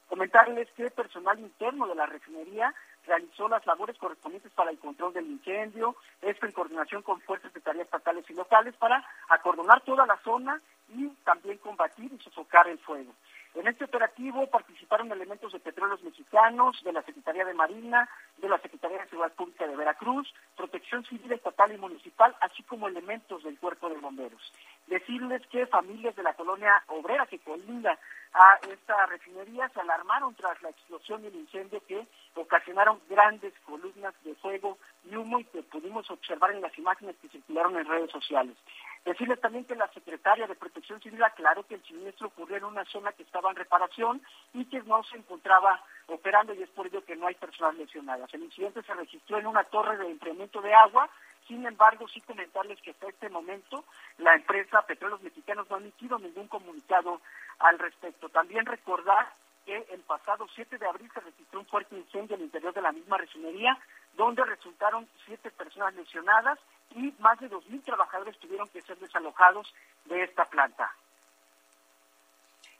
Comentarles que el personal interno de la refinería realizó las labores correspondientes para el control del incendio, esto en coordinación con fuerzas de tareas estatales y locales para acordonar toda la zona y también combatir y sofocar el fuego. En este operativo participaron elementos de Petróleos Mexicanos, de la Secretaría de Marina, de la Secretaría de Seguridad Pública de Veracruz, Protección Civil Estatal y Municipal, así como elementos del Cuerpo de Bomberos. Decirles que familias de la colonia obrera que colinda a esta refinería se alarmaron tras la explosión y el incendio que ocasionaron grandes columnas de fuego y humo y que pudimos observar en las imágenes que circularon en redes sociales. Decirles también que la secretaria de Protección Civil aclaró que el siniestro ocurrió en una zona que estaba en reparación y que no se encontraba operando y es por ello que no hay personas lesionadas. El incidente se registró en una torre de enfriamiento de agua, sin embargo, sí comentarles que hasta este momento la empresa Petróleos Mexicanos no ha emitido ningún comunicado al respecto. También recordar que el pasado 7 de abril se registró un fuerte incendio al interior de la misma refinería, donde resultaron siete personas lesionadas y más de 2.000 trabajadores tuvieron que ser desalojados de esta planta.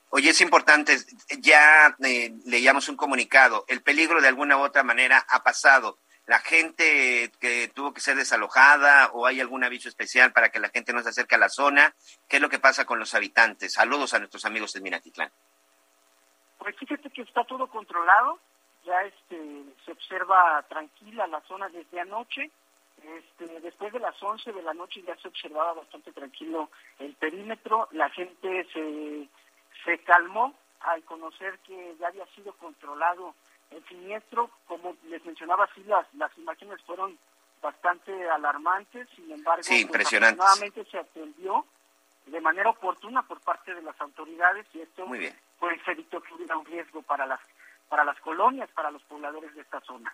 Oye, es importante, ya eh, leíamos un comunicado, el peligro de alguna u otra manera ha pasado. La gente que tuvo que ser desalojada o hay algún aviso especial para que la gente no se acerque a la zona, ¿qué es lo que pasa con los habitantes? Saludos a nuestros amigos de Minatitlán. Pues fíjate que está todo controlado, ya este, se observa tranquila la zona desde anoche, este, después de las 11 de la noche ya se observaba bastante tranquilo el perímetro, la gente se, se calmó al conocer que ya había sido controlado el siniestro, como les mencionaba, sí, las, las imágenes fueron bastante alarmantes, sin embargo, sí, pues, se atendió de manera oportuna por parte de las autoridades y esto Muy bien. pues evitó que hubiera un riesgo para las para las colonias, para los pobladores de esta zona.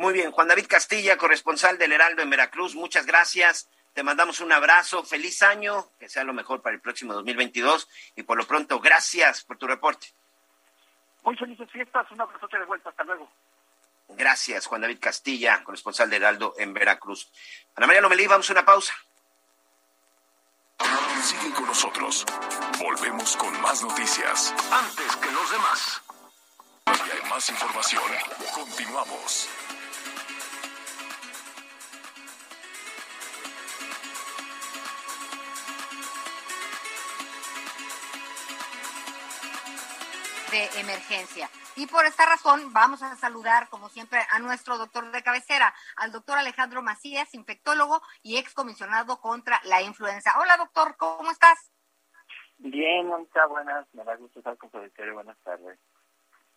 Muy bien, Juan David Castilla, corresponsal del Heraldo en Veracruz, muchas gracias. Te mandamos un abrazo, feliz año, que sea lo mejor para el próximo 2022 y por lo pronto, gracias por tu reporte. Muy felices fiestas, un abrazo de vuelta, hasta luego. Gracias, Juan David Castilla, corresponsal del Heraldo en Veracruz. Ana María Lomelí, vamos a una pausa. Sigue con nosotros. Volvemos con más noticias. Antes que los demás. Y hay más información. Continuamos. De emergencia. Y por esta razón vamos a saludar, como siempre, a nuestro doctor de cabecera, al doctor Alejandro Macías, infectólogo y excomisionado contra la influenza. Hola, doctor, ¿cómo estás? Bien, Mónica, buenas, me da gusto estar con su buenas tardes.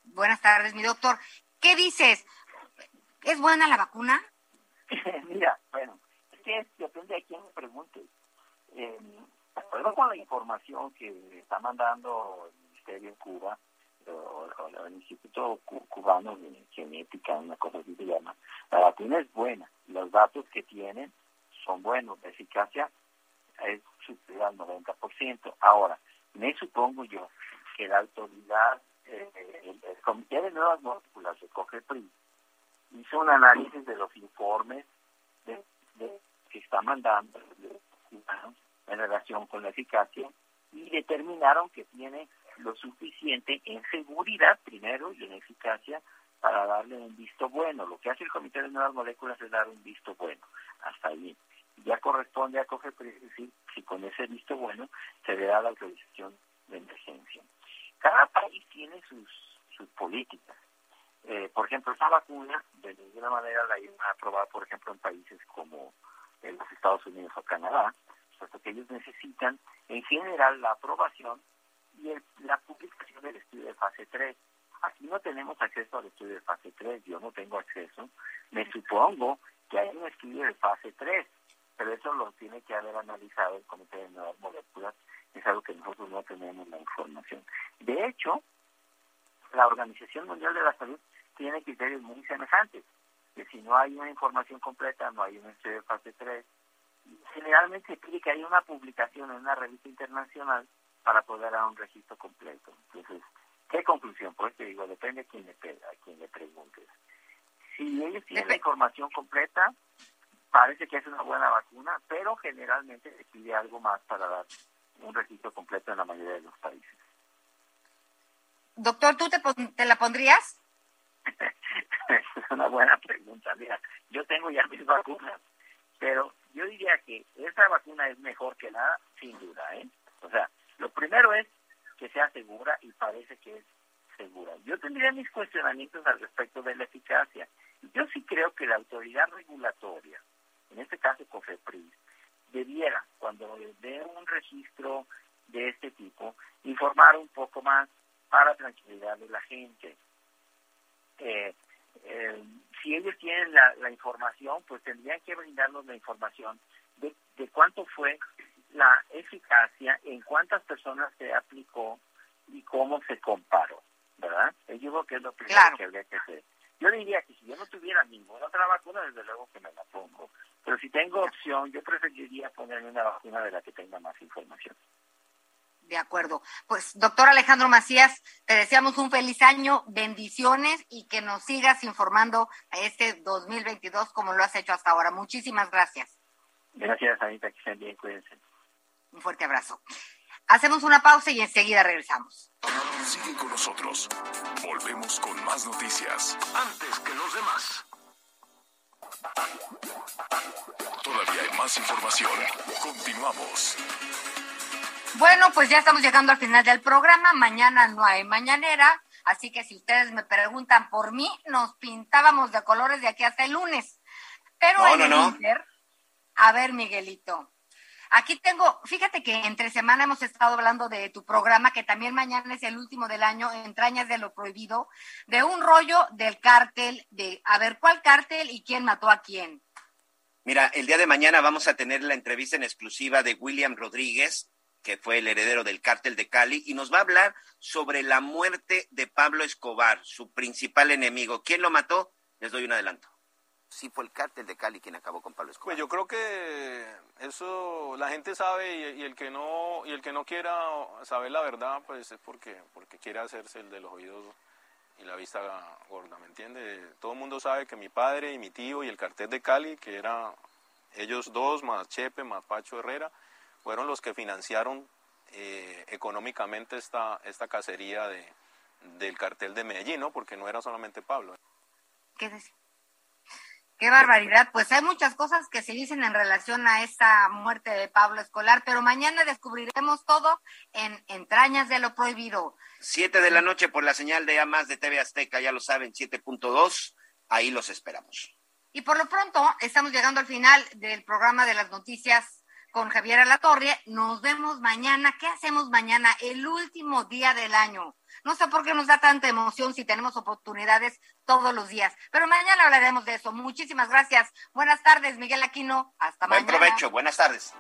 Buenas tardes, mi doctor. ¿Qué dices? ¿Es buena la vacuna? Mira, bueno, es que depende de quién me pregunte. Eh, acuerdo con la información que está mandando el Ministerio en Cuba, o, el Instituto Cubano de Genética, una cosa así se llama, la vacuna es buena. Los datos que tienen son buenos. La eficacia es superior al 90%. Ahora, me supongo yo que la autoridad, eh, el, Comité de Nuevas Moléculas de COGEPRI hizo un análisis de los informes de, que está mandando en relación con la eficacia y determinaron que tiene lo suficiente en seguridad primero y en eficacia para darle un visto bueno. Lo que hace el Comité de Nuevas Moléculas es dar un visto bueno. Hasta ahí ya corresponde a COGEPRI decir si con ese visto bueno se le da la autorización de emergencia. Cada país tiene sus, sus políticas. Eh, por ejemplo, esa vacuna de ninguna manera la iban a aprobar, por ejemplo, en países como los Estados Unidos o Canadá, puesto que ellos necesitan en general la aprobación y la publicación del estudio de fase 3. Aquí no tenemos acceso al estudio de fase 3, yo no tengo acceso. Me supongo que hay un estudio de fase 3 pero eso lo tiene que haber analizado el Comité de Nuevas Moléculas, es algo que nosotros no tenemos la información. De hecho, la Organización Mundial de la Salud tiene criterios muy semejantes, que si no hay una información completa, no hay un estudio de fase 3, generalmente se pide que haya una publicación en una revista internacional para poder dar un registro completo. Entonces, ¿qué conclusión? Pues te digo, depende de quién le, a quién le preguntes. Si ellos tienen la información completa, parece que es una buena vacuna, pero generalmente se pide algo más para dar un registro completo en la mayoría de los países. Doctor, ¿tú te, te la pondrías? es una buena pregunta. Mira, yo tengo ya mis vacunas, pero yo diría que esa vacuna es mejor que nada, sin duda. ¿eh? O sea, lo primero es que sea segura y parece que es segura. Yo tendría mis cuestionamientos al respecto de la eficacia. Yo sí creo que la autoridad regulatoria en este caso COFEPRIS, debiera, cuando dé un registro de este tipo, informar un poco más para tranquilidad de la gente. Eh, eh, si ellos tienen la, información, pues tendrían que brindarnos la información de, de cuánto fue la eficacia, en cuántas personas se aplicó y cómo se comparó, ¿verdad? Yo digo que es lo primero que habría que hacer. Yo diría que si yo no tuviera ninguna otra vacuna, desde luego que me la pongo. Pero si tengo opción, yo preferiría ponerme una vacuna de la que tenga más información. De acuerdo. Pues, doctor Alejandro Macías, te deseamos un feliz año, bendiciones y que nos sigas informando a este 2022 como lo has hecho hasta ahora. Muchísimas gracias. Gracias, Anita, que estén bien, cuídense. Un fuerte abrazo. Hacemos una pausa y enseguida regresamos. Sigue con nosotros. Volvemos con más noticias. Antes que los demás. Todavía hay más información. Continuamos. Bueno, pues ya estamos llegando al final del programa. Mañana no hay mañanera. Así que si ustedes me preguntan por mí, nos pintábamos de colores de aquí hasta el lunes. Pero no, no, no. a ver, Miguelito, Aquí tengo, fíjate que entre semana hemos estado hablando de tu programa, que también mañana es el último del año, Entrañas de lo Prohibido, de un rollo del cártel, de a ver cuál cártel y quién mató a quién. Mira, el día de mañana vamos a tener la entrevista en exclusiva de William Rodríguez, que fue el heredero del cártel de Cali, y nos va a hablar sobre la muerte de Pablo Escobar, su principal enemigo. ¿Quién lo mató? Les doy un adelanto sí fue el cártel de Cali quien acabó con Pablo Escobar. Pues yo creo que eso la gente sabe y, el que no y el que no quiera saber la verdad, pues es porque porque quiere hacerse el de los oídos y la vista gorda, ¿me entiende? Todo el mundo sabe que mi padre y mi tío y el cartel de Cali, que era ellos dos más Chepe más Pacho Herrera, fueron los que financiaron eh, económicamente esta esta cacería de del cartel de Medellín, ¿no? Porque no era solamente Pablo. ¿Qué decir? Qué barbaridad. Pues hay muchas cosas que se dicen en relación a esta muerte de Pablo Escolar, pero mañana descubriremos todo en Entrañas de lo Prohibido. Siete de la noche por la señal de A más de TV Azteca, ya lo saben, 7.2. Ahí los esperamos. Y por lo pronto, estamos llegando al final del programa de las noticias con Javier Alatorre. Nos vemos mañana. ¿Qué hacemos mañana? El último día del año. No sé por qué nos da tanta emoción si tenemos oportunidades todos los días. Pero mañana hablaremos de eso. Muchísimas gracias. Buenas tardes, Miguel Aquino. Hasta mañana. Buen provecho. Buenas tardes.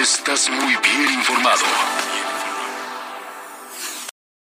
Estás muy bien informado.